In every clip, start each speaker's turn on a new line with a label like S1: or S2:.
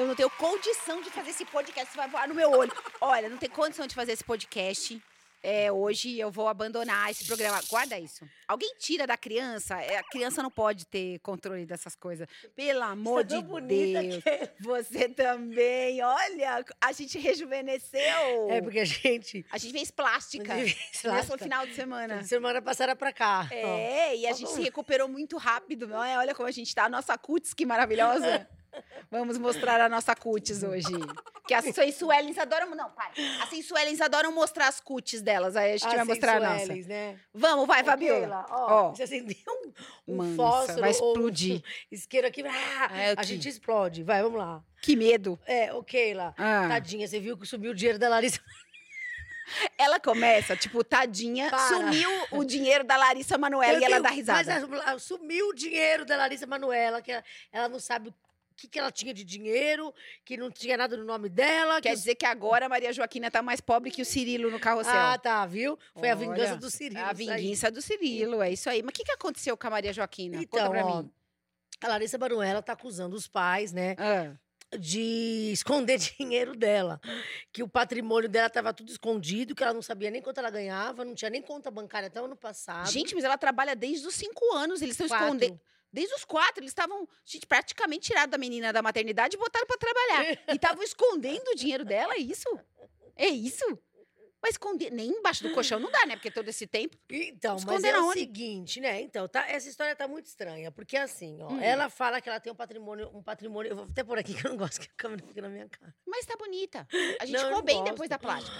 S1: Eu não tenho condição de fazer esse podcast. Você vai voar no meu olho. Olha, não tem condição de fazer esse podcast. É, hoje eu vou abandonar esse programa. Guarda isso. Alguém tira da criança. É, a criança não pode ter controle dessas coisas. Pelo amor
S2: é
S1: de Deus.
S2: que-
S1: Você também. Olha, a gente rejuvenesceu.
S2: É porque a gente.
S1: A gente fez plástica. Nesse
S2: plástica.
S1: final de semana.
S2: Semana passada pra cá. ó.
S1: É, e a
S2: Ó,
S1: gente se recuperou muito rápido, não é? Olha como a gente tá. A nossa cutis, que maravilhosa. Vamos mostrar a nossa cutis hoje. Que as sensuelens adoram. Não, para. As sensuelens adoram mostrar as cutis delas. Aí a gente
S2: As
S1: vai mostrar a nossa.
S2: Né?
S1: Vamos, vai,
S2: Ô,
S1: Fabiola.
S2: Keila, ó,
S1: Ó.
S2: Você acendeu um, um
S1: Mansa,
S2: fósforo
S1: vai
S2: ou um
S1: explodir.
S2: isqueiro aqui, ah,
S1: É,
S2: a gente explode. Vai, vamos lá.
S1: Que medo.
S2: É, ô Keila,
S1: Ah.
S2: tadinha, você viu que subiu o dinheiro da Larissa?
S1: Ela começa, tipo, tadinha,
S2: Para.
S1: sumiu o dinheiro da Larissa Manoela e ela dá risada.
S2: Mas sumiu o dinheiro da Larissa Manuela, que ela, ela não sabe o que, que ela tinha de dinheiro, que não tinha nada no nome dela. que
S1: Quer
S2: os-
S1: dizer que agora a Maria Joaquina tá mais pobre que o Cirilo no carrossel.
S2: Ah, tá, viu? Foi a vingança
S1: Olha,
S2: do Cirilo.
S1: A vingança do Cirilo, é isso aí. Mas o que, que aconteceu com a Maria Joaquina?
S2: Então, ó, a Larissa Manuela tá acusando os pais, né?
S1: Ah.
S2: de esconder dinheiro dela. Que o patrimônio dela estava tudo escondido, que ela não sabia nem quanto ela ganhava, não tinha nem conta bancária até o ano passado.
S1: Gente, mas ela trabalha desde os cinco anos. Eles estão escondendo. Desde os quatro, eles estavam, praticamente tiraram da menina da maternidade e botaram pra trabalhar. e estavam escondendo o dinheiro dela, é isso? É isso? Mas esconder. Nem embaixo do colchão não dá, né? Porque todo esse tempo.
S2: Então, mas é o seguinte, né? Então, tá, essa história tá muito estranha, porque assim, ó,
S1: Hum.
S2: ela fala que ela tem um patrimônio, um patrimônio, eu vou até por aqui que eu não gosto que a câmera fique na minha cara.
S1: Mas tá bonita. A gente
S2: Não,
S1: ficou bem
S2: gosto.
S1: depois da plástica.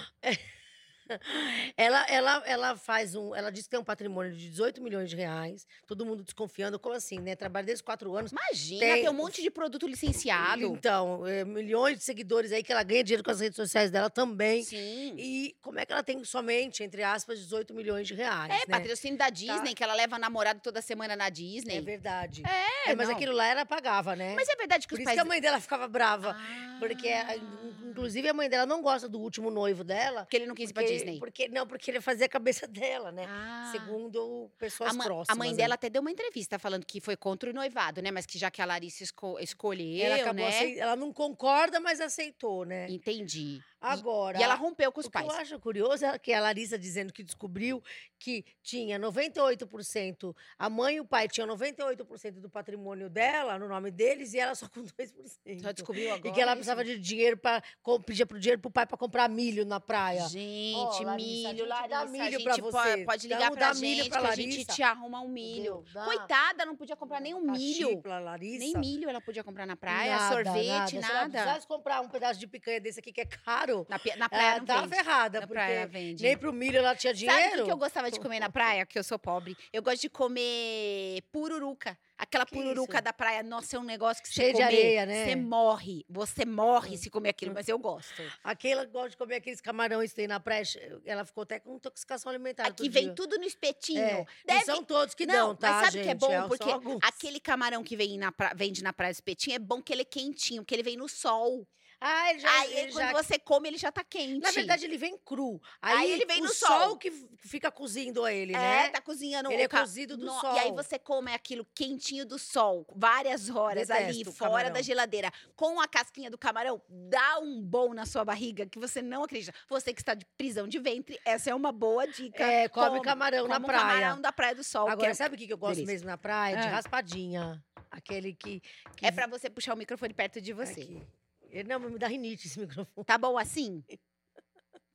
S2: Ela, ela, ela faz um, ela diz que tem um patrimônio de 18 milhões de reais, todo mundo desconfiando, como assim, né? Trabalha desde quatro anos.
S1: Imagina,
S2: Tem-
S1: tem um monte de produto licenciado.
S2: Então, é, milhões de seguidores aí que ela ganha dinheiro com as redes sociais dela também.
S1: Sim.
S2: E como é que ela tem somente, entre aspas, 18 milhões de reais?
S1: É,
S2: né?
S1: patrocínio da Disney, que ela leva namorado toda semana na Disney.
S2: É verdade.
S1: É,
S2: É, mas
S1: não.
S2: aquilo lá ela pagava, né?
S1: Mas é verdade que
S2: Por
S1: os
S2: isso
S1: pais.
S2: que a mãe dela ficava brava.
S1: Ah.
S2: Porque, in- inclusive, a mãe dela não gosta do último noivo dela.
S1: Porque ele não quis ir pra
S2: porque-
S1: Disney.
S2: Porque, não, porque ele fazia a cabeça dela, né?
S1: Ah.
S2: Segundo pessoas
S1: a, ma-
S2: próximas.
S1: a mãe
S2: né?
S1: dela até deu uma entrevista falando que foi contra o noivado, né? Mas que já que a Larissa esco- escolheu,
S2: ela
S1: né?
S2: Ela não concorda, mas aceitou, né?
S1: Entendi.
S2: Agora.
S1: E ela rompeu com os
S2: o que
S1: pais.
S2: eu acho curioso é que a Larissa dizendo que descobriu que tinha 98%, a mãe e o pai tinham 98% do patrimônio dela, no nome deles, e ela só com 2%.
S1: Só descobriu agora.
S2: E que ela
S1: isso?
S2: precisava de dinheiro para pedia pro dinheiro pro pai para comprar milho na praia.
S1: Gente,
S2: Larissa,
S1: milho,
S2: gente dá
S1: Larissa.
S2: milho
S1: a gente
S2: pra
S1: po-
S2: você.
S1: pode ligar pra
S2: dá milho
S1: gente
S2: pra
S1: que a gente
S2: Larissa.
S1: te arruma um milho. Coitada, não podia comprar nenhum
S2: Caxi
S1: milho.
S2: pra Larissa.
S1: Nem milho ela podia comprar na praia,
S2: Nada,
S1: sorvete,
S2: nada. Se ela
S1: nada.
S2: precisasse comprar um pedaço de picanha desse aqui que é caro,
S1: Na, pi- na praia
S2: ela
S1: não
S2: tá
S1: vende.
S2: ferrada,
S1: Na
S2: porque
S1: praia vende.
S2: nem pro milho ela tinha dinheiro.
S1: Sabe o que, que eu gostava de comer na praia? Que eu sou pobre. Eu gosto de comer pururuca. Aquela
S2: Que
S1: pururuca
S2: isso?
S1: da praia. Nossa, é um negócio que você
S2: Cheio de
S1: comer,
S2: areia, né?
S1: Você morre. Você morre se comer aquilo, mas eu gosto.
S2: Aquela que gosta de comer aqueles camarões que tem na praia, ela ficou até com intoxicação alimentar.
S1: Aqui vem
S2: dia.
S1: tudo no espetinho.
S2: É,
S1: Deve...
S2: Não são todos que
S1: não,
S2: dão, tá,
S1: mas sabe o que é
S2: gente?
S1: bom?
S2: só
S1: Porque
S2: alguns.
S1: aquele camarão que vem na pra... vende na praia espetinho é bom que ele é quentinho, porque ele vem no sol.
S2: Ah, ele já,
S1: Aí
S2: ele
S1: quando
S2: já...
S1: você come, ele já tá quente.
S2: Na verdade, ele vem cru. Aí,
S1: Aí ele vem
S2: o
S1: no
S2: sol.
S1: sol.
S2: que fica cozindo ele,
S1: É,
S2: né?
S1: tá cozinhando
S2: Ele é cozido do
S1: No-
S2: sol.
S1: E aí você come aquilo quentinho do sol, várias horas ali,
S2: Detesto
S1: fora
S2: camarão.
S1: da geladeira, com a casquinha do camarão, dá um bom na sua barriga que você não acredita. Você que está de prisão de ventre, essa é uma boa dica.
S2: É, come
S1: Come-
S2: camarão na
S1: Como
S2: praia.
S1: camarão da Praia do Sol.
S2: Agora,
S1: é,
S2: sabe o que eu gosto
S1: delícia.
S2: mesmo na praia? De
S1: Ah.
S2: raspadinha. Aquele que. que
S1: é pra você puxar o microfone perto de você.
S2: Aqui. Ele- Não, mas me dá rinite esse microfone.
S1: Tá bom assim?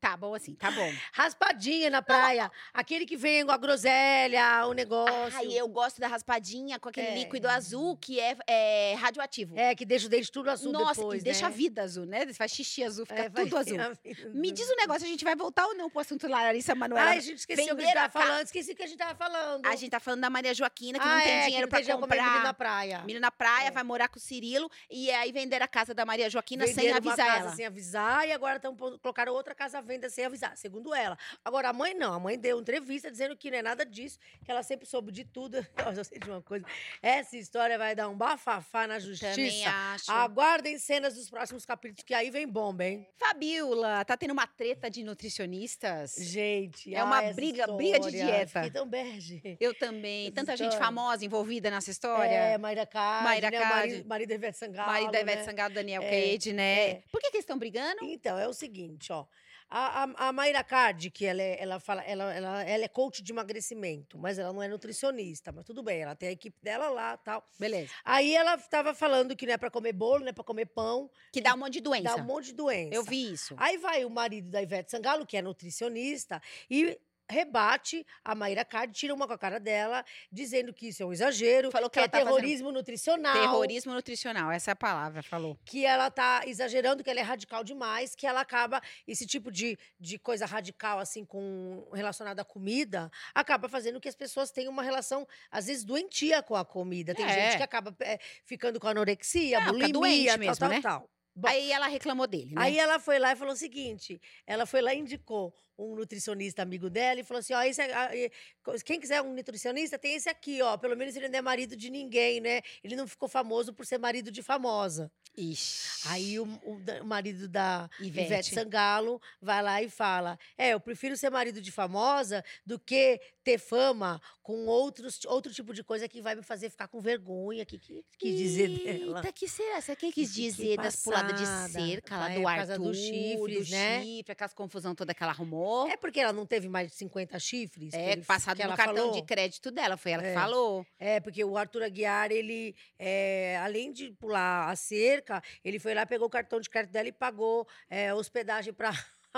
S1: Tá bom assim, tá bom.
S2: Raspadinha na praia. Aquele que vem com a groselha, o negócio.
S1: Ai, eu gosto da raspadinha com aquele
S2: É.
S1: líquido azul que é, é radioativo.
S2: É, que deixa o dente tudo azul
S1: Nossa,
S2: depois,
S1: que deixa a
S2: né?
S1: vida azul, né? Faz xixi azul, fica
S2: É,
S1: tudo azul. Me diz um negócio, a gente vai voltar ou não pro assunto Larissa Manoela?
S2: Ai, a gente esqueceu o que a gente tava
S1: ca-
S2: falando. Esqueci o que a gente tava falando.
S1: A gente tá falando da Maria Joaquina, que
S2: ah,
S1: não tem
S2: é,
S1: dinheiro
S2: que não
S1: pra
S2: tem comer milho na
S1: comprar.
S2: praia.
S1: Milho na praia,
S2: É.
S1: vai morar com o Cirilo e aí vender a casa da Maria Joaquina sem
S2: Venderam uma
S1: avisar
S2: casa
S1: ela.
S2: sem avisar e agora estão colocaram outra casa à venda venda sem avisar, segundo ela. Agora, a mãe não. A mãe deu entrevista dizendo que não é nada disso, que ela sempre soube de tudo. Eu já sei de uma coisa. Essa história vai dar um bafafá na justiça.
S1: Também acho.
S2: Aguardem cenas dos próximos capítulos, que aí vem bomba, hein?
S1: Fabiola, tá tendo uma treta de nutricionistas?
S2: Gente,
S1: É uma
S2: ai, essa
S1: briga- briga de
S2: história.
S1: dieta.
S2: Fiquei tão bege.
S1: Eu também.
S2: Essa
S1: Tanta gente
S2: história.
S1: famosa envolvida nessa história.
S2: É, Mayra Card,
S1: Mayra
S2: né?
S1: Card.
S2: Marido, marido Ivete Sangalo,
S1: Marido da Ivete
S2: né?
S1: Sangalo, Daniel
S2: É,
S1: Cage, né?
S2: é.
S1: Por que, que eles estão brigando?
S2: Então, é o seguinte, ó. A, a, a Mayra Card, que ela, é, ela, fala, ela, ela, ela é coach de emagrecimento, mas ela não é nutricionista. Mas tudo bem, ela tem a equipe dela lá tal.
S1: Beleza.
S2: Aí ela estava falando que não é para comer bolo, não é para comer pão,
S1: Que dá um monte de doença.
S2: dá um monte de doença.
S1: Eu vi isso.
S2: Aí vai o marido da Ivete Sangalo, que é nutricionista, e rebate a Mayra Card, tira uma com a cara dela, dizendo que isso é um exagero,
S1: Falou que
S2: que, é
S1: tá fazendo
S2: terrorismo nutricional.
S1: Terrorismo nutricional, essa é a palavra, falou.
S2: que ela tá exagerando, que ela é radical demais, que ela acaba, esse tipo de, de coisa radical, assim, com relacionada à comida, acaba fazendo que as pessoas tenham uma relação, às vezes, doentia com a comida. Tem
S1: É.
S2: gente que acaba é, ficando com anorexia,
S1: fica
S2: bulimia,
S1: doente
S2: tal,
S1: mesmo,
S2: tal,
S1: né?
S2: tal. Bom,
S1: Aí ela reclamou dele, né?
S2: Aí ela foi lá e falou o seguinte: ela foi lá e indicou um nutricionista amigo dela e falou assim: ó, esse é, quem quiser um nutricionista, tem esse aqui, ó. Pelo menos ele não é marido de ninguém, né? Ele não ficou famoso por ser marido de famosa.
S1: Ixi.
S2: Aí o, o o marido da
S1: Ivete.
S2: Ivete. Sangalo vai lá e fala: É, eu prefiro ser marido de famosa do que ter fama com outros, outro tipo de coisa que vai me fazer ficar com vergonha. O que, que quis dizer dela?
S1: Eita, que será? Você que quis
S2: Que
S1: dizer das puladas de
S2: passada.
S1: cerca lá
S2: é
S1: do Arthur,
S2: causa dos chifres,
S1: do
S2: né?
S1: chifre, aquelas confusão toda que ela arrumou.
S2: É porque ela não teve mais de 50 chifres? que
S1: É,
S2: ele-
S1: passado
S2: que
S1: no cartão
S2: falou?
S1: de crédito dela, foi ela que
S2: É.
S1: falou.
S2: É, porque o Arthur Aguiar, ele, é, além de pular a cerca, ele foi lá, pegou o cartão de crédito dela e pagou é, hospedagem para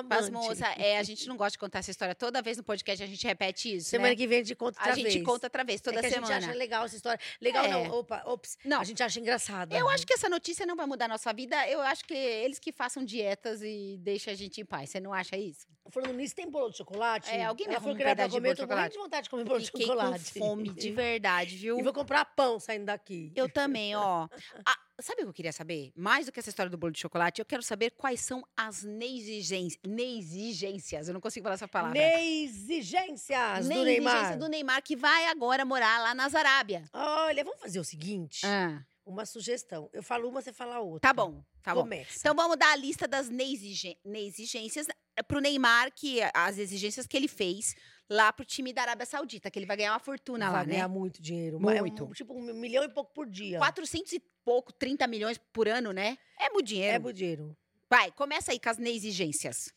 S1: Mas, moça, é, a gente não gosta de contar essa história. Toda vez no podcast a gente repete isso,
S2: Semana
S1: né?
S2: que vem a gente conta outra
S1: A gente
S2: vez.
S1: conta outra vez, toda
S2: é
S1: semana.
S2: A gente acha legal essa história. Legal
S1: É.
S2: não, opa, ops.
S1: Não.
S2: A gente acha engraçada.
S1: Eu acho que essa notícia não vai mudar a nossa vida. Eu acho que eles que façam dietas e deixem a gente em paz. Você não acha isso?
S2: Falando nisso, tem bolo de chocolate?
S1: É, alguém me arruma
S2: falou
S1: um
S2: que
S1: pedaço de
S2: comer,
S1: bolo
S2: eu
S1: de
S2: tô morrendo
S1: chocolate.
S2: de vontade de comer bolo de
S1: Fiquei
S2: chocolate.
S1: com fome de verdade, viu?
S2: E vou comprar pão saindo daqui.
S1: Eu também, ó. sabe o que eu queria saber? Mais do que essa história do bolo de chocolate, eu quero saber quais são as neexigências. Neexigências. Eu não consigo falar essa palavra.
S2: Neexigências do Neymar.
S1: do Neymar, que vai agora morar lá na Arábia.
S2: Olha, vamos fazer o seguinte.
S1: Ah,
S2: Uma sugestão. Eu falo uma, você fala outra.
S1: tá bom, tá bom.
S2: Começa.
S1: Então vamos dar a lista das neexige- neexigências pro Neymar, que as exigências que ele fez lá pro time da Arábia Saudita, que ele vai ganhar uma fortuna
S2: vai
S1: lá, né?
S2: ganhar muito dinheiro. é um-
S1: Muito.
S2: tipo um milhão e pouco por dia.
S1: 400 e pouco, 30 milhões por ano, né? É muito dinheiro.
S2: É muito dinheiro.
S1: Vai, começa aí com as neexigências.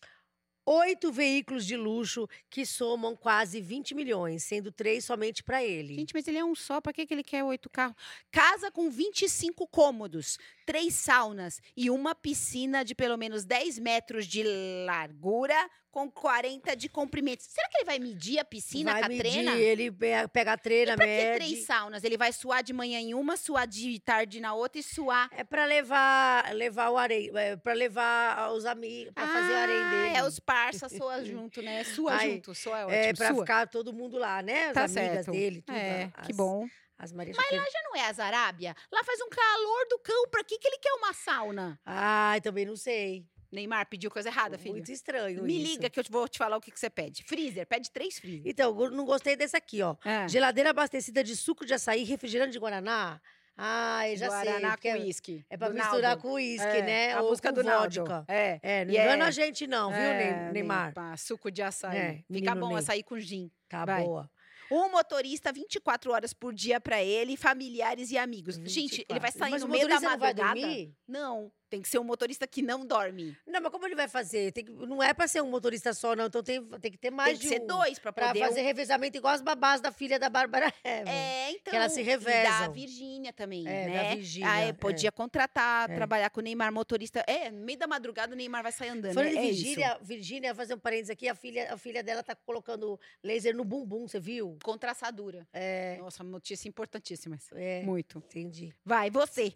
S2: Oito veículos de luxo que somam quase 20 milhões, sendo três somente para ele.
S1: Gente, mas ele é um só, pra que, que ele quer oito carros? Casa com 25 cômodos, três saunas e uma piscina de pelo menos 10 metros de largura com 40 de comprimento. Será que ele vai medir a piscina
S2: vai
S1: com a
S2: medir,
S1: trena?
S2: ele pe- pega a
S1: Pra que
S2: mede.
S1: três saunas? Ele vai suar de manhã em uma, suar de tarde na outra e suar.
S2: É para levar, levar o areia, é para levar os amigos, para fazer o areia
S1: Ah,
S2: dele.
S1: É, os parça soa junto, né? Sua
S2: Ai,
S1: junto, soa é ótimo.
S2: É para
S1: sua.
S2: ficar todo mundo lá, né? As
S1: Tá
S2: amigas
S1: certo.
S2: dele, tudo.
S1: É,
S2: as,
S1: que bom.
S2: As Marias
S1: Mas lá já não é as Arábia? Lá faz um calor do cão. Pra que, que ele quer uma sauna?
S2: Ai, também não sei.
S1: Neymar pediu coisa errada, filho.
S2: Muito estranho
S1: Me
S2: isso.
S1: liga que eu vou te falar o que, que você pede. Freezer, pede três freezer.
S2: Então, eu não gostei desse aqui, ó.
S1: Ah,
S2: Geladeira abastecida de suco de açaí, refrigerante de guaraná. Ai, já sei.
S1: Guaraná com
S2: é-
S1: uísque.
S2: É pra
S1: do
S2: misturar
S1: Naldo.
S2: com uísque,
S1: É,
S2: né?
S1: A
S2: Ou
S1: música do Naldo.
S2: vodka.
S1: É.
S2: É, não engana
S1: é-
S2: a gente não, viu,
S1: É,
S2: Ney- Neymar?
S1: pá, suco de açaí.
S2: É,
S1: Fica bom
S2: Ney.
S1: açaí com gin.
S2: Tá
S1: vai.
S2: boa.
S1: Um motorista 24 horas por dia pra ele, familiares e amigos. Gente, ele vai
S2: 24.
S1: sair
S2: Mas
S1: no meio da
S2: motorista não vai
S1: madrugada.
S2: dormir?
S1: Não, tem que ser um motorista que não dorme.
S2: Não, mas como ele vai fazer? Tem que- não é pra ser um motorista só, não. Então tem, tem que ter mais
S1: tem que
S2: de
S1: ser
S2: um.
S1: dois pra
S2: Pra
S1: poder...
S2: fazer revezamento igual as babás da filha da Bárbara Eva.
S1: É, então.
S2: elas se
S1: E da. Virgínia também,
S2: É, da
S1: né?
S2: Virgínia,
S1: Ah, é,
S2: é.
S1: podia contratar,
S2: É.
S1: trabalhar com o Neymar motorista. É, meio da madrugada o Neymar vai sair andando.
S2: Falando
S1: é,
S2: em
S1: é isso.
S2: Virgínia, Virgínia, fazer um parênteses aqui, a filha, a filha dela tá colocando laser no bumbum, você viu?
S1: Contra assadura.
S2: É,
S1: Nossa, notícia importantíssima.
S2: é,
S1: Muito.
S2: entendi.
S1: Vai, você.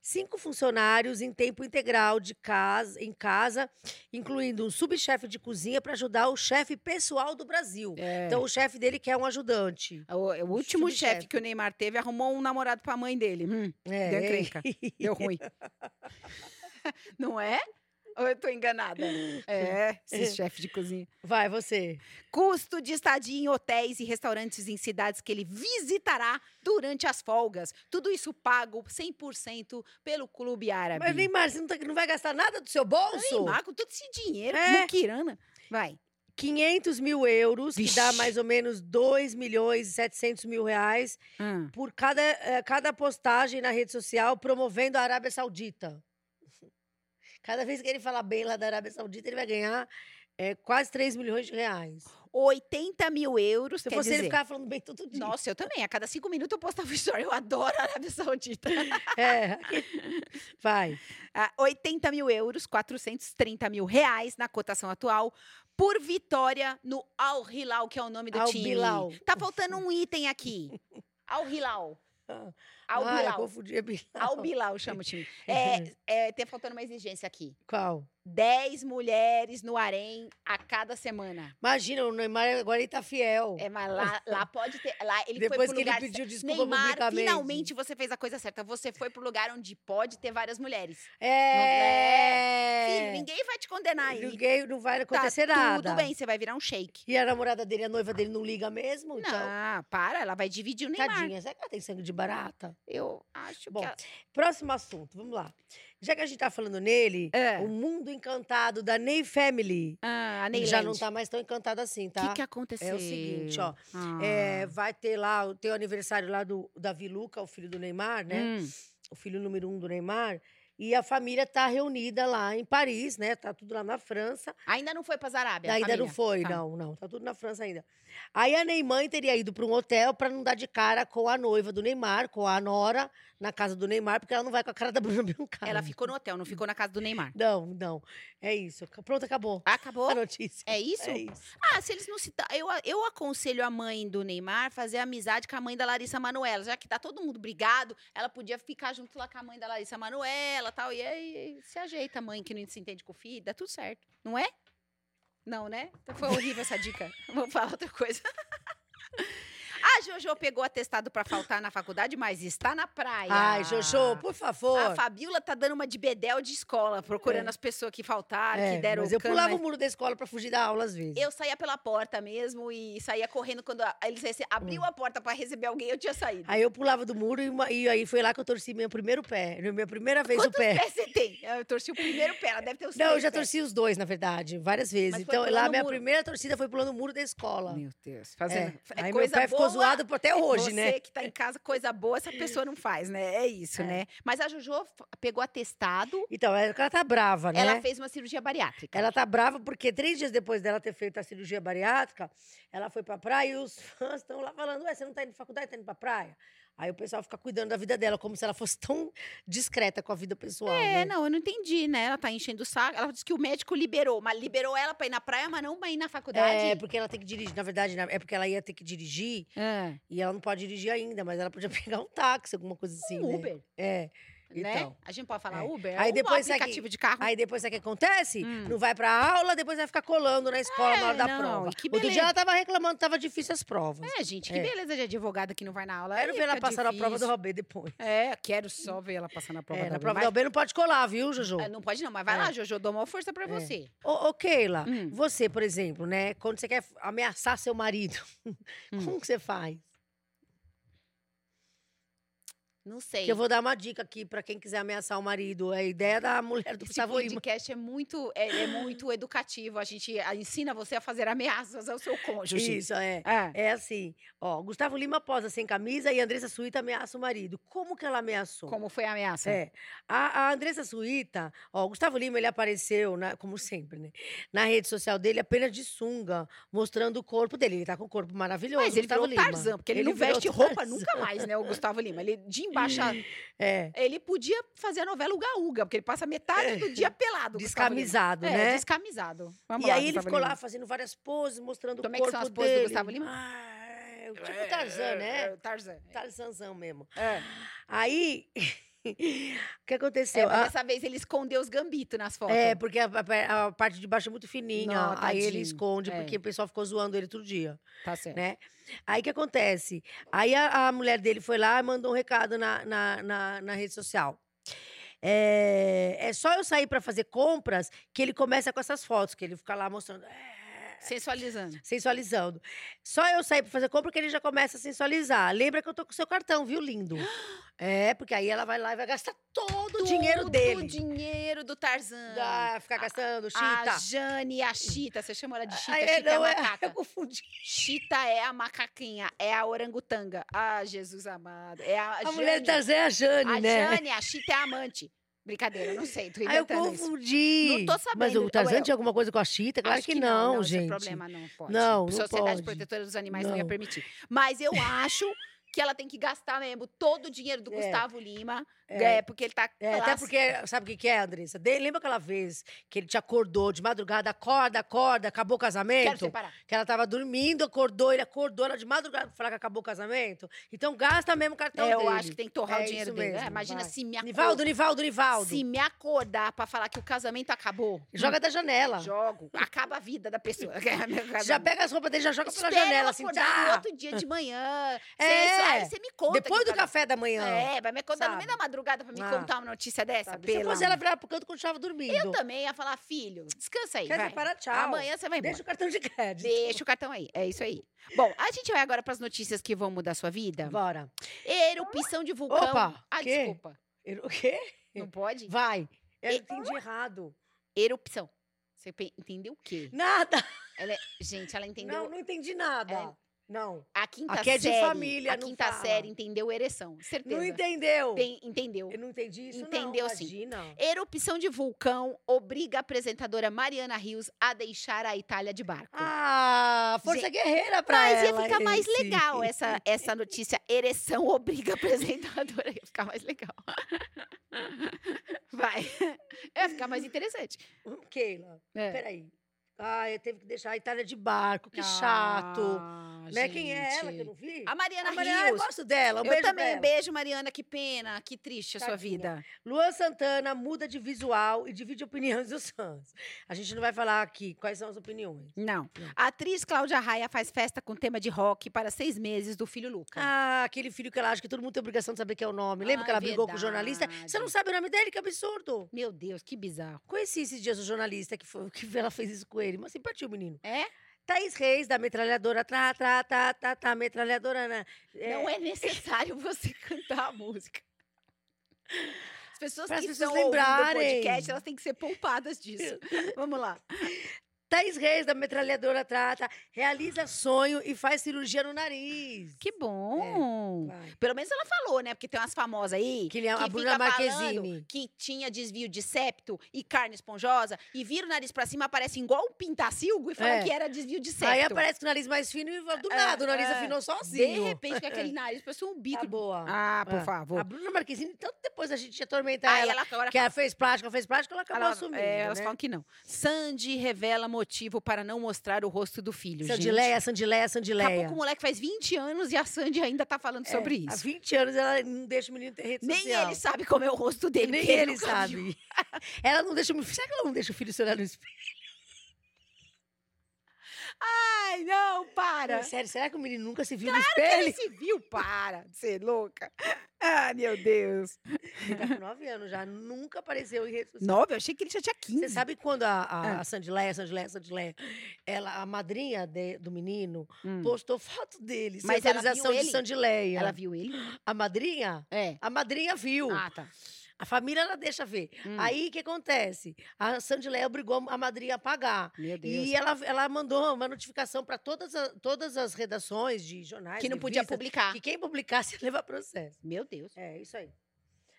S2: Cinco funcionários em tempo integral de casa, em casa, incluindo um subchefe de cozinha para ajudar o chefe pessoal do Brasil. Então, o chefe dele quer um ajudante.
S1: O, o último chefe que o Neymar teve arrumou um namorado pra mãe dele. Hum,
S2: É,
S1: Deu
S2: é.
S1: deu ruim. Não é? Ou eu tô enganada? É, esse chefe de cozinha.
S2: Vai, você.
S1: Custo de estadia em hotéis e restaurantes em cidades que ele visitará durante as folgas. Tudo isso pago 100% pelo Clube Árabe.
S2: Mas, Neymar, você não, tá- não vai gastar nada do seu bolso?
S1: Neymar, com todo esse dinheiro,
S2: É.
S1: muquirana. Vai.
S2: 500 mil euros, que dá
S1: Vixe.
S2: mais ou menos 2 milhões e 700 mil reais
S1: Hum.
S2: por cada, eh, cada postagem na rede social promovendo a Arábia Saudita. Cada vez que ele falar bem lá da Arábia Saudita, ele vai ganhar eh, quase 3 milhões de reais.
S1: 80 mil euros,
S2: Se
S1: dizer...
S2: ficar falando bem todo dia.
S1: Nossa, eu também. A cada cinco minutos eu postava story. Eu adoro a Arábia Saudita.
S2: É. Vai.
S1: Ah, 80 mil euros, 430 mil reais na cotação atual, por vitória no Al Hilal, que é o nome do
S2: Al
S1: time.
S2: Bilal.
S1: Tá faltando um item aqui. Al Hilal. Al
S2: ah, eu
S1: Bilal.
S2: confundi. é Bilal.
S1: Al Bilal chama o time. É, é, tem faltando uma exigência aqui.
S2: Qual?
S1: 10 mulheres no harém a cada semana.
S2: Imagina, o Neymar agora ele tá fiel.
S1: É, mas lá, lá pode ter. Lá ele
S2: Depois
S1: foi pro
S2: que ele
S1: lugar
S2: pediu
S1: certo.
S2: desculpa
S1: Neymar,
S2: publicamente.
S1: finalmente você fez a coisa certa. Você foi pro lugar onde pode ter várias mulheres.
S2: É.
S1: Filho, ninguém vai te condenar aí.
S2: Ninguém, não vai
S1: Tá
S2: acontecer nada.
S1: tudo bem, você vai virar um shake.
S2: E a namorada dele, a noiva dele, não liga mesmo? Então,
S1: Não, para, ela vai dividir o Neymar.
S2: tadinha. Será que ela tem sangue de barata?
S1: Eu acho
S2: Bom,
S1: que...
S2: Próximo assunto, vamos lá. Já que a gente tá falando nele,
S1: É.
S2: o mundo encantado da Ney Family
S1: Ah, a Neyland.
S2: já não tá mais tão encantado assim,
S1: O
S2: tá?
S1: que, que aconteceu?
S2: É o seguinte, ó.
S1: Ah.
S2: É, vai ter lá, o- tem o aniversário lá do Davi Luca, o filho do Neymar, né?
S1: Hum.
S2: O filho número um do Neymar. E a família tá reunida lá em Paris, né? Tá tudo lá na França.
S1: Ainda não foi para Arábia?
S2: ainda não
S1: família?
S2: foi,
S1: Tá.
S2: não, não. Tá tudo na França ainda. Aí a Neymar teria ido para um hotel para não dar de cara com a noiva do Neymar, com a Nora, na casa do Neymar, porque ela não vai com a cara da Bruna Biancardi.
S1: Ela ficou no hotel, não ficou na casa do Neymar.
S2: Não, não. É isso. Pronto, acabou.
S1: Acabou?
S2: A notícia.
S1: É isso?
S2: É isso.
S1: Ah, se eles não citar. Eu, eu aconselho a mãe do Neymar fazer amizade com a mãe da Larissa Manoela. Já que tá todo mundo brigado, ela podia ficar junto lá com a mãe da Larissa Manoela tal. E aí se ajeita a mãe que não se entende com o filho, dá tudo certo. Não é? Não, né? Então foi horrível essa dica. Vamos falar outra coisa. A Jojo pegou atestado pra faltar na faculdade, mas está na praia.
S2: Ai, Jojo, por favor.
S1: A Fabiola tá dando uma de bedel de escola, procurando
S2: É.
S1: as pessoas que faltaram,
S2: É,
S1: que deram
S2: mas eu
S1: cano,
S2: pulava
S1: mas-
S2: o muro da escola para fugir da aula às vezes.
S1: eu saía pela porta mesmo e saía correndo quando a- eles rece- abriu a porta pra receber alguém, eu tinha saído.
S2: Aí eu pulava do muro e, uma- e aí foi lá que eu torci meu primeiro pé. Minha primeira vez
S1: Quantos
S2: o pé.
S1: pés você tem? Eu torci o primeiro pé, ela deve ter os
S2: Não, eu já
S1: pés.
S2: torci os dois, na verdade, várias vezes.
S1: Mas
S2: Então, lá
S1: o
S2: minha
S1: muro.
S2: primeira torcida foi pulando o muro da escola.
S1: Meu Deus,
S2: É.
S1: fazendo é
S2: Aí meu
S1: coisa
S2: pé ficou
S1: boa,
S2: zoado até hoje,
S1: você
S2: né?
S1: que tá em casa, coisa boa, essa pessoa não faz, né? É isso,
S2: É.
S1: né? Mas a Jojo pegou atestado,
S2: Então, ela ela tá brava, né?
S1: ela fez uma cirurgia bariátrica.
S2: Ela tá brava porque três dias depois dela ter feito a cirurgia bariátrica, ela foi pra praia e os fãs estão lá falando: Ué, você não tá indo pra faculdade, tá indo pra praia? Aí o pessoal fica cuidando da vida dela, como se ela fosse tão discreta com a vida pessoal.
S1: É,
S2: né?
S1: não, eu não entendi, né? Ela tá enchendo o saco. Ela disse que o médico liberou, mas liberou ela pra ir na praia, mas não pra ir na faculdade.
S2: É, porque ela tem que dirigir. Na verdade, é porque ela ia ter que dirigir
S1: É.
S2: e ela não pode dirigir ainda, mas ela podia pegar um táxi, alguma coisa assim.
S1: Um
S2: né?
S1: Uber,
S2: É.
S1: né?
S2: Então.
S1: A gente pode falar
S2: É.
S1: Uber?
S2: Aí
S1: Aí
S2: depois
S1: um aplicativo de carro.
S2: Aí depois sabe o que acontece?
S1: Hum.
S2: Não vai pra aula, depois vai ficar colando na escola na hora da
S1: É, não,
S2: prova.
S1: que
S2: Outro dia ela tava reclamando que tava difícil as provas.
S1: É, gente, que
S2: É.
S1: beleza de advogada que não vai na aula.
S2: Quero ver ela passar na prova do
S1: difícil.
S2: Robê depois.
S1: É, quero só ver ela passar na prova
S2: É,
S1: da
S2: na
S1: OAB.
S2: prova
S1: Mas-
S2: do Robê não pode colar, viu, Jojo?
S1: É, Não pode não, mas vai
S2: É.
S1: lá, Jojo, dou uma força pra
S2: É.
S1: você.
S2: Ô, ô, Keila,
S1: Hum.
S2: você, por exemplo, né? Quando você quer ameaçar seu marido,
S1: Hum.
S2: como que você faz?
S1: Não sei.
S2: Que eu vou dar uma dica aqui pra quem quiser ameaçar o marido. É a ideia da mulher do
S1: Esse
S2: Gustavo Lima.
S1: podcast é muito, é, é muito educativo. A gente ensina você a fazer ameaças ao seu cônjuge.
S2: Isso, é.
S1: É.
S2: É assim, ó, Gustavo Lima posa sem camisa e Andressa Suíta ameaça o marido. Como que ela ameaçou?
S1: Como foi a ameaça?
S2: É. A, a Andressa Suíta, ó, o Gustavo Lima, ele apareceu, na- como sempre, né? Na rede social dele, apenas de sunga, mostrando o corpo dele. Ele tá com o corpo maravilhoso,
S1: Mas ele
S2: Gustavo
S1: virou
S2: Lima.
S1: Tarzan, porque ele,
S2: Ele
S1: não veste roupa
S2: Tarzan.
S1: nunca mais, né, o Gustavo Lima. Ele, de embaixo,
S2: É,
S1: ele podia fazer a novela Uga Uga, porque ele passa metade do dia pelado. o Gustavo Lima.
S2: descamisado,
S1: É,
S2: né?
S1: descamisado. Vamos
S2: E
S1: lá,
S2: aí ele ficou
S1: Lima.
S2: lá fazendo várias poses, mostrando
S1: Como
S2: o
S1: é que
S2: corpo
S1: são as poses do
S2: dele.
S1: Gustavo Lima?
S2: Ah, é, tipo Tarzan, né?
S1: É, Tarzan.
S2: Tarzanzão mesmo.
S1: É.
S2: Aí, o que
S1: É,
S2: aconteceu? Ah,
S1: dessa vez ele escondeu os gambitos nas fotos.
S2: É, porque a, a- a parte de baixo é muito fininha.
S1: Não,
S2: aí ele esconde,
S1: É.
S2: porque o pessoal ficou zoando ele todo dia,
S1: Tá certo.
S2: né? Aí o que acontece? Aí a, mulher dele foi lá e mandou um recado na, na, na, na rede social. É, é só eu sair pra fazer compras que ele começa com essas fotos, que ele fica lá mostrando. "É",
S1: Sensualizando.
S2: sensualizando. Só eu sair pra fazer compra que ele já começa a sensualizar. Lembra que eu tô com o seu cartão, viu, lindo? É, porque aí ela vai lá e vai gastar todo o dinheiro
S1: Tudo
S2: dele.
S1: O dinheiro do Tarzan.
S2: Ah, ficar gastando,
S1: A
S2: chita.
S1: Jane e a Chita. Você chama ela de Chita?
S2: É,
S1: Chita é,
S2: não, é,
S1: macaca.
S2: eu confundi.
S1: Chita é a macaquinha, é a orangutanga. Ah, Jesus amado. É a,
S2: A
S1: Jane.
S2: mulher do Tarzan é a Jane,
S1: a
S2: né?
S1: Jane, a Chita é a amante. Brincadeira, não sei, tô
S2: Ah, eu
S1: inventando isso.
S2: confundi.
S1: Não tô
S2: Mas
S1: sabendo.
S2: o Tarzan
S1: Eu-
S2: tinha alguma coisa com a Chita? Claro
S1: Acho
S2: que, não,
S1: não,
S2: gente.
S1: Não, problema não pode.
S2: Não, não
S1: Sociedade
S2: pode.
S1: Protetora dos Animais não. ia
S2: Não.
S1: permitir. Mas eu acho que ela tem que gastar mesmo todo o dinheiro do
S2: É.
S1: Gustavo Lima,
S2: É.
S1: é, porque ele tá...
S2: É, até porque, sabe o que, que é, Andressa? De- lembra aquela vez que ele te acordou de madrugada, acorda, acorda, acabou o
S1: Quero
S2: casamento?
S1: separar.
S2: Que ela tava dormindo, acordou, ele acordou ela de madrugada pra falar que acabou o casamento. Então gasta mesmo o cartão
S1: É,
S2: dele.
S1: eu acho que tem que torrar
S2: É
S1: o dinheiro
S2: isso
S1: dele.
S2: mesmo,
S1: É, imagina
S2: vai.
S1: se me acordar.
S2: Nivaldo, Nivaldo, Nivaldo.
S1: Se me acordar pra falar que o casamento acabou.
S2: Joga da janela.
S1: Jogo. Acaba a vida da pessoa. é
S2: Já pega as roupas dele, já joga pela
S1: Espera eu
S2: janela, assim, tá?
S1: outro dia de manhã.
S2: É.
S1: Cê- aí você me conta.
S2: Depois do café da manhã.
S1: É, vai me no
S2: sabe?
S1: meio da madrugada pra me
S2: Ah.
S1: contar uma notícia dessa.
S2: sabe? Se fosse ela virar pro canto quando estava dormindo.
S1: Eu também ia falar, filho, descansa aí.
S2: Quer
S1: vai.
S2: separar, tchau.
S1: Amanhã você vai embora.
S2: Deixa o cartão de crédito.
S1: Deixa o cartão aí. É isso aí. Bom, a gente vai agora pras notícias que vão mudar a sua vida.
S2: Bora.
S1: Erupção de vulcão.
S2: Opa,
S1: Ah, desculpa.
S2: O quê?
S1: Não pode?
S2: Vai. Eu
S1: E-
S2: entendi errado.
S1: Erupção. Você entendeu o quê?
S2: Nada.
S1: Ela é- Gente, ela entendeu.
S2: Não, não entendi nada.
S1: É.
S2: Não.
S1: A quinta
S2: Aqui é de
S1: série.
S2: família,
S1: a
S2: não
S1: quinta
S2: fala.
S1: série entendeu ereção. Certeza.
S2: Não entendeu.
S1: Tem- entendeu.
S2: Eu não entendi isso,
S1: Entendeu,
S2: não.
S1: sim.
S2: Imagina.
S1: Erupção de vulcão obriga a apresentadora Mariana Rios a deixar a Itália de barco.
S2: Ah, força
S1: Gente,
S2: guerreira pra
S1: Mas ia
S2: ela.
S1: ficar mais
S2: esse.
S1: legal essa, essa notícia. Ereção obriga a apresentadora. Ia ficar mais legal. Vai. Ia ficar mais interessante.
S2: Hum, Keila,
S1: É.
S2: peraí. Ah, eu teve que deixar a Itália de barco, que chato.
S1: Ah,
S2: né? Quem é ela que eu não vi?
S1: A Mariana
S2: A Mariana, eu gosto dela. Um
S1: eu
S2: beijo
S1: também. Beijo, Mariana. Que pena. Que triste a sua
S2: Tadinha.
S1: vida.
S2: Luan Santana muda de visual e divide opiniões dos fãs. A gente não vai falar aqui quais são as opiniões.
S1: Não.
S2: Não.
S1: A atriz Cláudia Raia faz festa com tema de rock para seis meses do filho Luca.
S2: Ah, aquele filho que ela acha que todo mundo tem obrigação de saber que é o nome. Lembra
S1: Ah,
S2: que ela brigou com o jornalista?
S1: verdade.
S2: Você não sabe o nome dele? Que absurdo.
S1: Meu Deus, que bizarro.
S2: Conheci esses dias o jornalista que, foi, que ela fez isso com ele. Mas simpatia o menino.
S1: É?
S2: Thaís Reis, da metralhadora, tra, tra, tá, tá, tá, metralhadora, né?
S1: Não é necessário você cantar a música. As pessoas
S2: Para as
S1: que
S2: pessoas
S1: ouvindo o
S2: lembrarem.
S1: podcast, elas têm que ser poupadas disso. Vamos lá.
S2: Thaís Reis, da metralhadora, trata, realiza sonho e faz cirurgia no nariz.
S1: Que bom.
S2: Vai.
S1: Pelo menos ela falou, né? Porque tem umas famosas aí
S2: Que nem a- a
S1: que
S2: Bruna Marquezine.
S1: que tinha desvio de septo e carne esponjosa e vira o nariz pra cima, aparece igual um pintacilgo e fala
S2: É.
S1: que era desvio de septo.
S2: Aí aparece com o nariz mais fino e do
S1: É,
S2: nada o nariz
S1: é.
S2: afinou
S1: De
S2: sozinho.
S1: repente, com aquele nariz, parece um bico.
S2: Tá boa.
S1: Ah, por
S2: É.
S1: favor.
S2: A Bruna Marquezine, tanto depois a gente atormentar
S1: Aí
S2: ela,
S1: ela
S2: que ela fez plástica, fez plástica, ela acabou
S1: Ela-
S2: assumindo,
S1: é, elas
S2: né?
S1: falam que não. Sandy revela motivo para não mostrar o rosto do filho.
S2: Sandileia,
S1: gente.
S2: Sandileia,
S1: Daqui a
S2: Sandileia.
S1: pouco o moleque faz 20 anos e a Sandy ainda tá falando sobre
S2: É, Há
S1: isso.
S2: 20 anos ela não deixa o menino ter rede
S1: Nem
S2: social.
S1: ele sabe como é o rosto dele.
S2: Nem ele
S1: nunca
S2: sabe. ela não deixa o Será que ela não deixa o filho se olhar no espelho?
S1: Ai, não, para.
S2: Sério, será que o menino nunca se viu no
S1: Ele
S2: espelho?
S1: se viu, para de ser louca. Ai, meu Deus.
S2: Ele tá com 9 anos já, nunca apareceu em rede social.
S1: Nove? Eu achei que ele já tinha 15.
S2: Você sabe quando a, a,
S1: Ah.
S2: a Sandileia, Sandileia, Sandileia, ela, a madrinha de- do menino,
S1: Hum.
S2: postou foto dele,
S1: Mas ela viu
S2: de
S1: ele?
S2: Sandileia.
S1: Ela viu ele?
S2: A madrinha?
S1: É.
S2: A madrinha viu.
S1: Ah, tá.
S2: A família ela deixa ver.
S1: Hum.
S2: Aí o que acontece? A Sandileia obrigou a madrinha a pagar.
S1: Meu Deus.
S2: E ela, ela mandou uma notificação para todas, a- todas as redações de jornais.
S1: que não podia
S2: revistas,
S1: publicar.
S2: Que quem publicasse ia levar processo.
S1: Meu Deus.
S2: É, isso aí.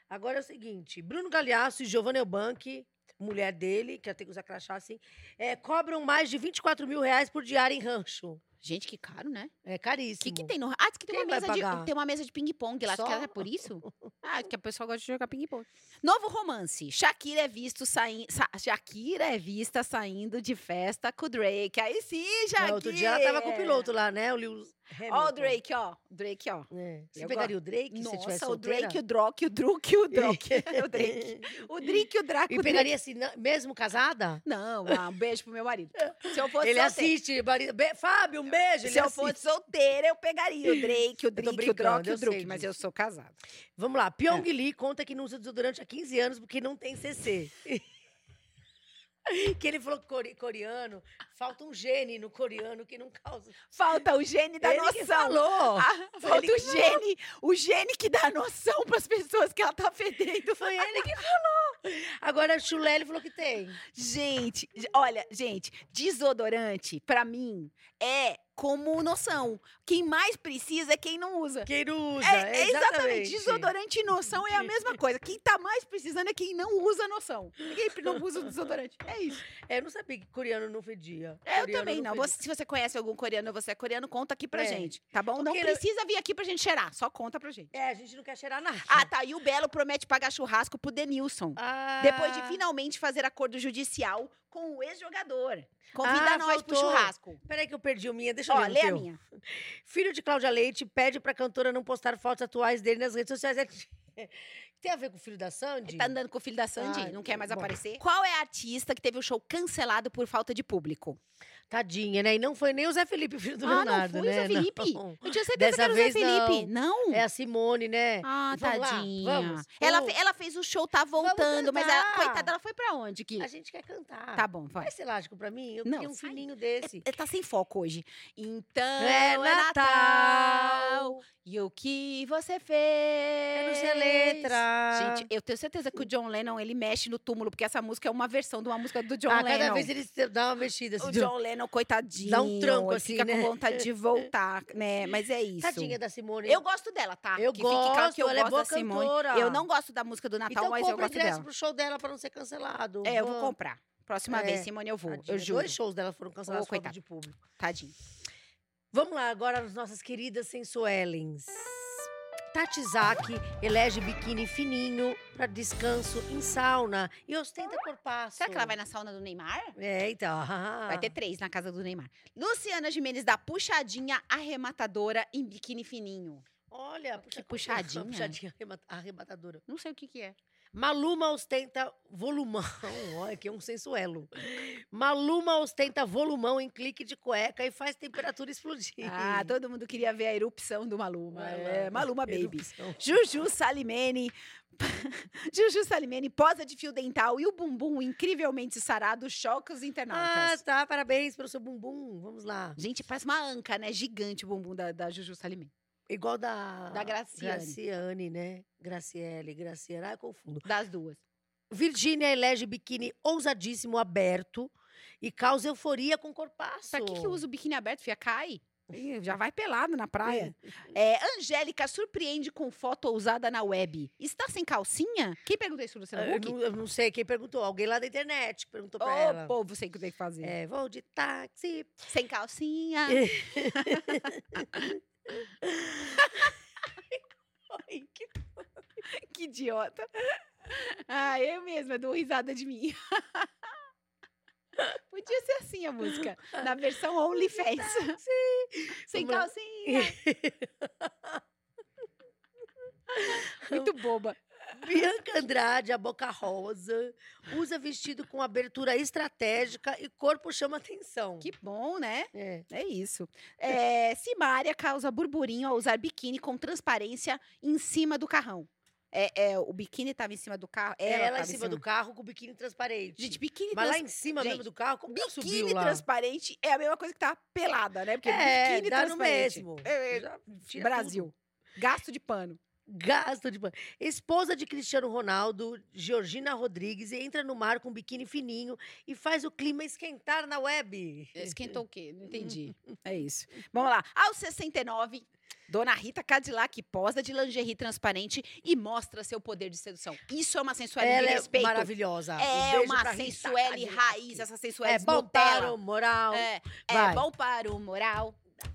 S2: Agora é o seguinte: Bruno Galhaço e Giovanna Eubank, mulher dele, que tem que usar crachá assim, é, cobram mais de 24 mil reais por diária em rancho.
S1: Gente, que caro, né?
S2: É
S1: O
S2: caríssimo.
S1: que, que tem no. Ah, diz que tem
S2: Quem
S1: uma, mesa de, tem uma mesa de ping-pong lá. Acho que
S2: Só?
S1: é por isso? Ah, que a pessoa gosta de jogar ping-pong. Novo romance. Shakira é visto saindo. Shakira é vista saindo de festa com o Drake. Aí sim, Shakira.
S2: outro dia ela tava com o piloto lá, né? O Lewis.
S1: Ó o
S2: Hamilton.
S1: Drake, ó. Drake, ó.
S2: É. Você
S1: Eu
S2: pegaria o Drake se
S1: Nossa,
S2: tivesse
S1: o
S2: solteira?
S1: Drake, o Drock, o Druk, o Drock. o Drake. O Drake, o Draco,
S2: E
S1: o Drake.
S2: pegaria assim, mesmo casada?
S1: Não, ah, um beijo pro meu marido. Se eu fosse
S2: Ele
S1: solteira,
S2: assiste. marido- Be- Fábio, um beijo.
S1: se eu
S2: assiste.
S1: fosse solteira, eu pegaria o Drake, o Drake, o Drock o Druk, mas eu sou casada.
S2: Vamos lá. Pyong Lee conta que não usa desodorante há 15 anos porque não tem CC. que ele falou core- coreano, falta um gene no coreano que não causa.
S1: Falta o gene da
S2: ele que
S1: noção.
S2: falou.
S1: Ah, falta
S2: ele
S1: o
S2: que
S1: gene, o gene que dá noção pras pessoas que ela tá fedendo.
S2: Foi ele que falou. Agora a Chulé ele falou que tem.
S1: Gente, olha, gente, desodorante, pra mim, é como noção. Quem mais precisa é quem não usa.
S2: Quem não usa.
S1: É, é exatamente.
S2: exatamente.
S1: Desodorante e noção é a mesma coisa. Quem tá mais precisando é quem não usa noção. Ninguém não usa o desodorante. É isso.
S2: É, eu não sabia que coreano não fedia.
S1: É, eu
S2: Coreano
S1: também não. Você- se você conhece algum coreano, você é coreano, conta aqui pra
S2: É.
S1: gente. Tá bom? Não
S2: Porque-
S1: precisa vir aqui pra gente cheirar. Só conta pra gente.
S2: É, a gente não quer cheirar nada.
S1: Ah, tá. E o Belo promete pagar churrasco pro Denilson.
S2: Ah.
S1: Depois de finalmente fazer acordo judicial com o ex-jogador. Convida
S2: Ah,
S1: nós pro
S2: faltou.
S1: churrasco.
S2: Peraí que eu perdi o minha, deixa eu
S1: Ó,
S2: ler
S1: lê a minha.
S2: Filho de Cláudia Leite pede pra cantora não postar fotos atuais dele nas redes sociais. É- Tem a ver com o filho da Sandy?
S1: Tá andando com o filho da Sandy,
S2: Ai,
S1: não quer mais
S2: bom.
S1: aparecer. Qual é a artista que teve o show cancelado por falta de público?
S2: Tadinha, né? E não foi nem o Zé Felipe, filho do
S1: ah,
S2: Leonardo,
S1: não foi
S2: né?
S1: o Zé Felipe?
S2: Não.
S1: Eu tinha certeza
S2: Dessa
S1: que era o Zé Felipe. Não?
S2: É a Simone, né?
S1: Ah,
S2: Vamos lá,
S1: tadinha.
S2: vamos.
S1: Ela,
S2: Vamos.
S1: fe- ela fez o show, tá voltando, mas ela, coitada, ela foi pra onde? Que...
S2: A gente quer cantar.
S1: Tá bom, vai.
S2: Esse elástico pra mim? Eu
S1: Não,
S2: um
S1: sai.
S2: filhinho desse.
S1: Ele tá sem foco hoje. Então
S2: É Natal.
S1: E o que você fez?
S2: Eu não sei a letra.
S1: Gente, eu tenho certeza que o John Lennon, ele mexe no túmulo, porque essa música é uma versão de uma música do John
S2: ah,
S1: Lennon.
S2: cada vez ele dá uma mexida.
S1: O
S2: Assim,
S1: John Lennon, coitadinho.
S2: Dá um tranco assim,
S1: fica
S2: né?
S1: com vontade de voltar, né? Mas é isso.
S2: Tadinha da Simone.
S1: Eu gosto dela, tá?
S2: Eu
S1: que claro que eu
S2: gosto, ela é
S1: gosto
S2: boa
S1: da Simone.
S2: cantora.
S1: Eu não gosto da música do Natal,
S2: então
S1: mas eu gosto dela.
S2: pro show dela pra não ser cancelado.
S1: É, eu vou comprar. Próxima
S2: É,
S1: vez, Simone, eu vou.
S2: Tadinha,
S1: Eu juro.
S2: Dois shows dela foram cancelados
S1: coitada.
S2: de público.
S1: Tadinho.
S2: Vamos lá, agora as nossas queridas sensuelens. Tati Zaki elege biquíni fininho para descanso em sauna e ostenta corpaço.
S1: Será que ela vai na sauna do Neymar?
S2: É, então.
S1: Vai ter três na casa do Neymar. Luciana Gimenez dá puxadinha arrematadora em biquíni fininho.
S2: Olha, puxa,
S1: puxadinha.
S2: puxadinha arrema- arrebatadora.
S1: Não sei o que que é.
S2: Maluma ostenta volumão. Olha, que é um sensuelo. Maluma ostenta volumão em clique de cueca e faz temperatura explodir.
S1: Ah, todo mundo queria ver a erupção do Maluma. É, Maluma Baby.
S2: erupção.
S1: Juju Salimene. Juju Salimene posa de fio dental e o bumbum incrivelmente sarado choca os
S2: Ah,
S1: internautas.
S2: tá. Parabéns pelo seu bumbum. Vamos lá.
S1: Gente, parece uma anca, né? Gigante o bumbum da, da Juju Salimene.
S2: Igual da.
S1: Da Graciane.
S2: Graciane, né? Graciele, Graciane. Ah, eu confundo.
S1: Das duas.
S2: Virgínia elege biquíni ousadíssimo aberto e causa euforia com corpaço.
S1: Pra que, que usa o biquíni aberto, fia? Cai. Ih, Já vai pelado na praia. É, Angélica surpreende com foto ousada na web. Está sem calcinha? Quem perguntou isso, Luciana
S2: Eu
S1: Huck?
S2: não, eu não sei quem perguntou. Alguém lá da internet que perguntou pra
S1: Ô,
S2: ela.
S1: povo, sei o que tem que fazer.
S2: É, vou de táxi.
S1: Sem calcinha.
S2: Ai, que
S1: que idiota. Ah, eu mesma dou risada de mim. Podia ser assim a música. Na versão OnlyFans. Sem calcinha. Muito boba.
S2: Bianca Andrade, a boca rosa, usa vestido com abertura estratégica e corpo chama atenção.
S1: Que bom, né?
S2: É.
S1: É isso. É, Simária causa burburinho ao usar biquíni com transparência em cima do carrão. É, é, o biquíni estava em cima do carro. Ela,
S2: Ela, em
S1: tava
S2: cima do carro com o biquíni transparente.
S1: Gente, biquíni,
S2: Mas lá
S1: trans-
S2: em cima
S1: Gente,
S2: mesmo do carro, como ela subiu
S1: biquíni
S2: lá?
S1: transparente é a mesma coisa que tá pelada, né? Porque
S2: É,
S1: biquíni
S2: dá no
S1: transparente.
S2: mesmo.
S1: É, é, Brasil. Gasto de pano.
S2: Gasto de pano. Esposa de Cristiano Ronaldo, Georgina Rodrigues, entra no mar com um biquíni fininho e faz o clima esquentar na web.
S1: Esquentou o quê? Não entendi. É isso. Vamos lá. Aos 69, Dona Rita Cadillac posa de lingerie transparente e mostra seu poder de sedução. Isso é uma sensualidade
S2: Ela é
S1: respeito.
S2: maravilhosa. Um
S1: É
S2: beijo
S1: uma sensuelle raiz, essa sensuelle
S2: É bom para o moral.
S1: É, é bom para o moral.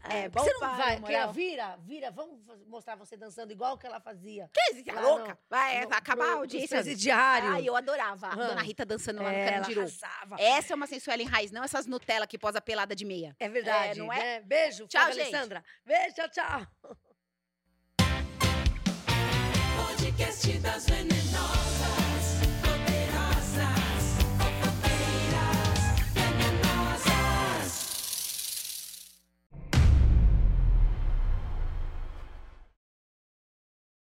S1: É, bom
S2: você não
S1: para,
S2: vai?
S1: moral.
S2: Quer, vira, vira, vamos mostrar você dançando igual que ela fazia.
S1: Que
S2: Lá
S1: louca?
S2: no-
S1: Vai,
S2: no-
S1: vai acabar
S2: pro-
S1: a audiência.
S2: presidiários.
S1: Ai, eu adorava. A. Dona Rita dançando lá no
S2: É, ela
S1: Carandiru.
S2: arrasava.
S1: Essa é uma sensuela em raiz, não essas Nutella que posa pelada de meia.
S2: É verdade,
S1: não é?
S2: né? Beijo,
S1: Tchau, gente.
S2: Alessandra. Beijo, tchau, tchau.
S3: Podcast das Venenas.